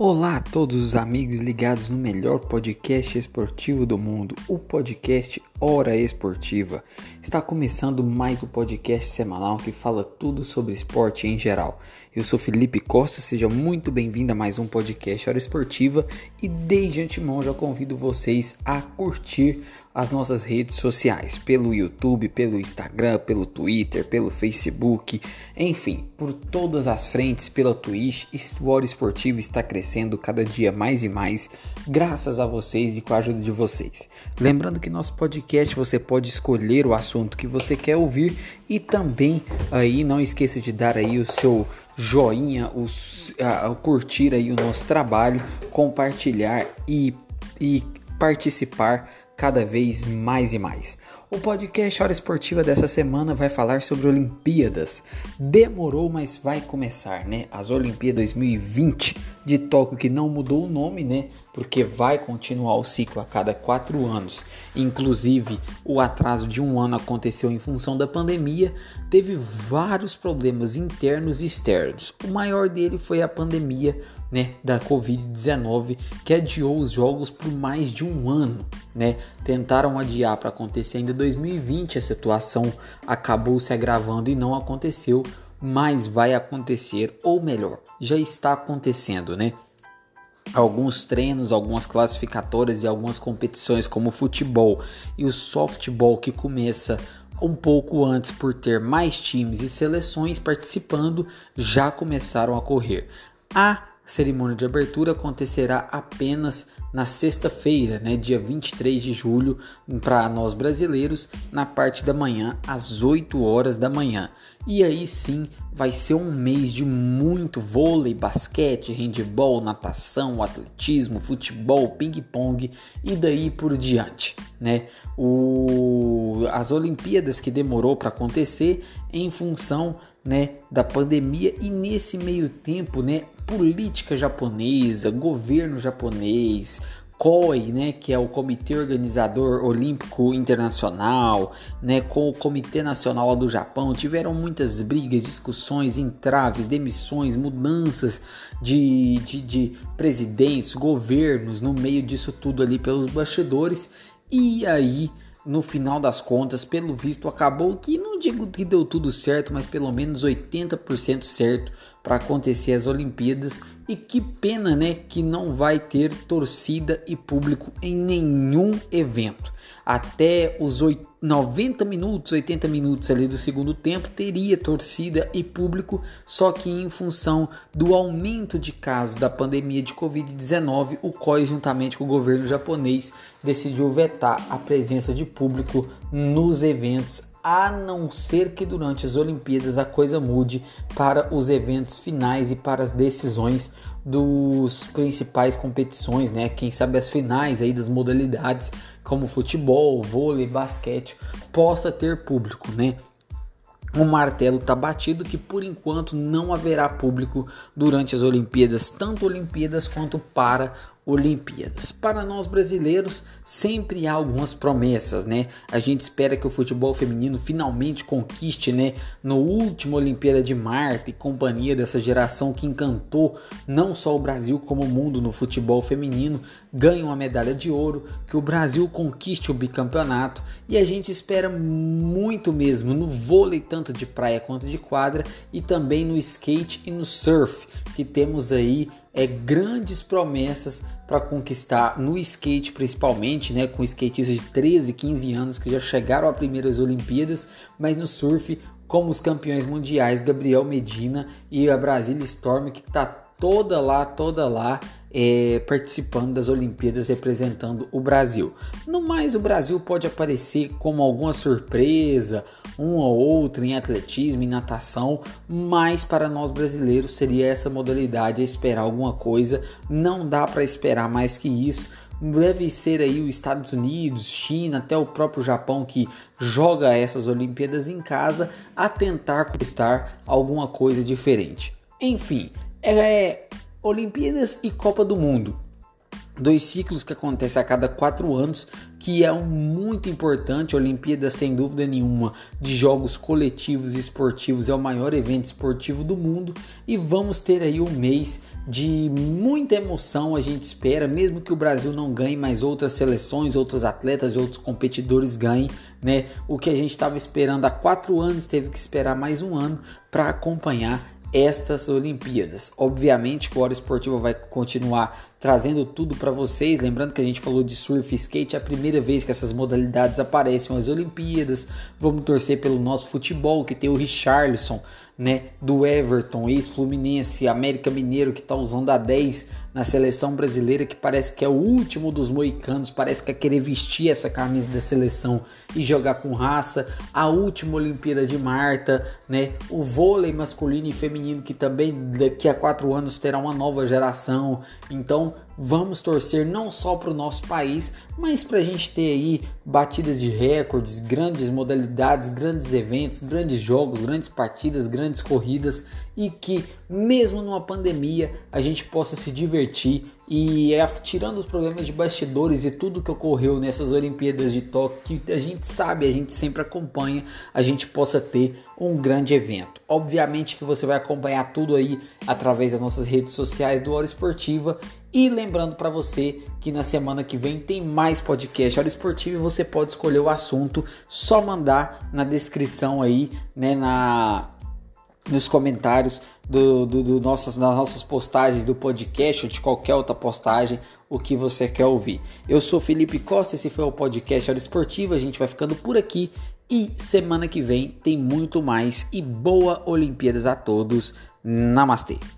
Olá a todos os amigos ligados no melhor podcast esportivo do mundo, o podcast Hora Esportiva. Está começando mais um podcast semanal que fala tudo sobre esporte em geral. Eu sou Felipe Costa, seja muito bem-vindo a mais um podcast Hora Esportiva e desde antemão já convido vocês a curtir as nossas redes sociais, pelo YouTube, pelo Instagram, pelo Twitter, pelo Facebook, enfim, por todas as frentes, pela Twitch, o Hora Esportiva está crescendo cada dia mais e mais, graças a vocês e com a ajuda de vocês. Lembrando que nosso podcast você pode escolher o assunto que você quer ouvir e também aí não esqueça de dar aí o seu joinha, o, a, curtir aí o nosso trabalho, compartilhar e, e participar cada vez mais e mais. O podcast Hora Esportiva dessa semana vai falar sobre Olimpíadas. Demorou, mas vai começar, né? As Olimpíadas 2020 de Tóquio, que não mudou o nome, né? Porque vai continuar o ciclo a cada quatro anos. Inclusive, o atraso de um ano aconteceu em função da pandemia. Teve vários problemas internos e externos. O maior dele foi a pandemia né, da Covid-19 que adiou os jogos por mais de um ano, né? Tentaram adiar para acontecer ainda 2020, a situação acabou se agravando e não aconteceu, mas vai acontecer, ou melhor, já está acontecendo, né? Alguns treinos, algumas classificatórias e algumas competições como o futebol e o softball que começa um pouco antes por ter mais times e seleções participando, já começaram a correr. A a cerimônia de abertura acontecerá apenas na sexta-feira, né, dia 23 de julho, para nós brasileiros, na parte da manhã, às 8 horas da manhã. E aí sim vai ser um mês de muito vôlei, basquete, handebol, natação, atletismo, futebol, ping-pong e daí por diante, né? O... As Olimpíadas que demorou para acontecer em função né, da pandemia e nesse meio tempo, né, política japonesa, governo japonês, COI, né, que é o Comitê Organizador Olímpico Internacional, né, com o Comitê Nacional do Japão, tiveram muitas brigas, discussões, entraves, demissões, mudanças de, de, de presidentes, governos no meio disso tudo ali pelos bastidores, e aí no final das contas, pelo visto, acabou que não digo que deu tudo certo, mas pelo menos 80% certo para acontecer as Olimpíadas. E que pena, né, que não vai ter torcida e público em nenhum evento. Até os 90 minutos, 80 minutos ali do segundo tempo teria torcida e público, só que em função do aumento de casos da pandemia de Covid-19, o COI juntamente com o governo japonês decidiu vetar a presença de público nos eventos a não ser que durante as Olimpíadas a coisa mude para os eventos finais e para as decisões dos principais competições, né? Quem sabe as finais aí das modalidades como futebol, vôlei, basquete possa ter público, né? O martelo está batido que por enquanto não haverá público durante as Olimpíadas, tanto Olimpíadas quanto para Olimpíadas. Para nós brasileiros, sempre há algumas promessas, né? A gente espera que o futebol feminino finalmente conquiste, né, no último Olimpíada de Marte e companhia dessa geração que encantou não só o Brasil como o mundo no futebol feminino, ganhe uma medalha de ouro, que o Brasil conquiste o bicampeonato e a gente espera muito mesmo no vôlei tanto de praia quanto de quadra e também no skate e no surf, que temos aí é, grandes promessas para conquistar no skate, principalmente, né, com skatistas de 13, 15 anos que já chegaram a primeiras Olimpíadas, mas no surf, como os campeões mundiais Gabriel Medina e a Brasília Storm, que está toda lá, toda lá é, participando das Olimpíadas representando o Brasil. No mais, o Brasil pode aparecer como alguma surpresa, um ou outro em atletismo, em natação, mas para nós brasileiros seria essa modalidade esperar alguma coisa. Não dá para esperar mais que isso. Deve ser aí os Estados Unidos, China, até o próprio Japão que joga essas Olimpíadas em casa a tentar conquistar alguma coisa diferente. Enfim, é Olimpíadas e Copa do Mundo. dois ciclos que acontecem a cada quatro anos, que é um muito importante. A Olimpíada, sem dúvida nenhuma, de jogos coletivos e esportivos, é o maior evento esportivo do mundo. E vamos ter aí um mês de muita emoção, a gente espera, mesmo que o Brasil não ganhe, mas outras seleções, outros atletas outros competidores ganhem, né? O que a gente estava esperando há quatro anos, teve que esperar mais um ano para acompanhar estas Olimpíadas. Obviamente que o Hora Esportiva vai continuar trazendo tudo para vocês. Lembrando que a gente falou de surf e skate, é a primeira vez que essas modalidades aparecem nas Olimpíadas. Vamos torcer pelo nosso futebol, que tem o Richarlison, né, do Everton, ex-Fluminense, América Mineiro, que está usando a 10 na seleção brasileira, que parece que é o último dos moicanos, parece que é querer vestir essa camisa da seleção e jogar com raça. A última Olimpíada de Marta, né, o vôlei masculino e feminino, que também daqui a quatro anos terá uma nova geração. Então, vamos torcer não só para o nosso país, mas para a gente ter aí batidas de recordes, grandes modalidades, grandes eventos, grandes jogos, grandes partidas, grandes corridas e que mesmo numa pandemia a gente possa se divertir e é, tirando os problemas de bastidores e tudo que ocorreu nessas Olimpíadas de Tóquio, que a gente sabe, a gente sempre acompanha, a gente possa ter um grande evento. Obviamente que você vai acompanhar tudo aí através das nossas redes sociais do Hora Esportiva e lembrando para você que na semana que vem tem mais podcast Hora Esportiva e você pode escolher o assunto, só mandar na descrição aí, né, na nos comentários do, do, do nossas, das nossas postagens do podcast ou de qualquer outra postagem o que você quer ouvir. Eu sou Felipe Costa, esse foi o podcast Hora Esportiva, a gente vai ficando por aqui e semana que vem tem muito mais e boa Olimpíadas a todos. Namastê!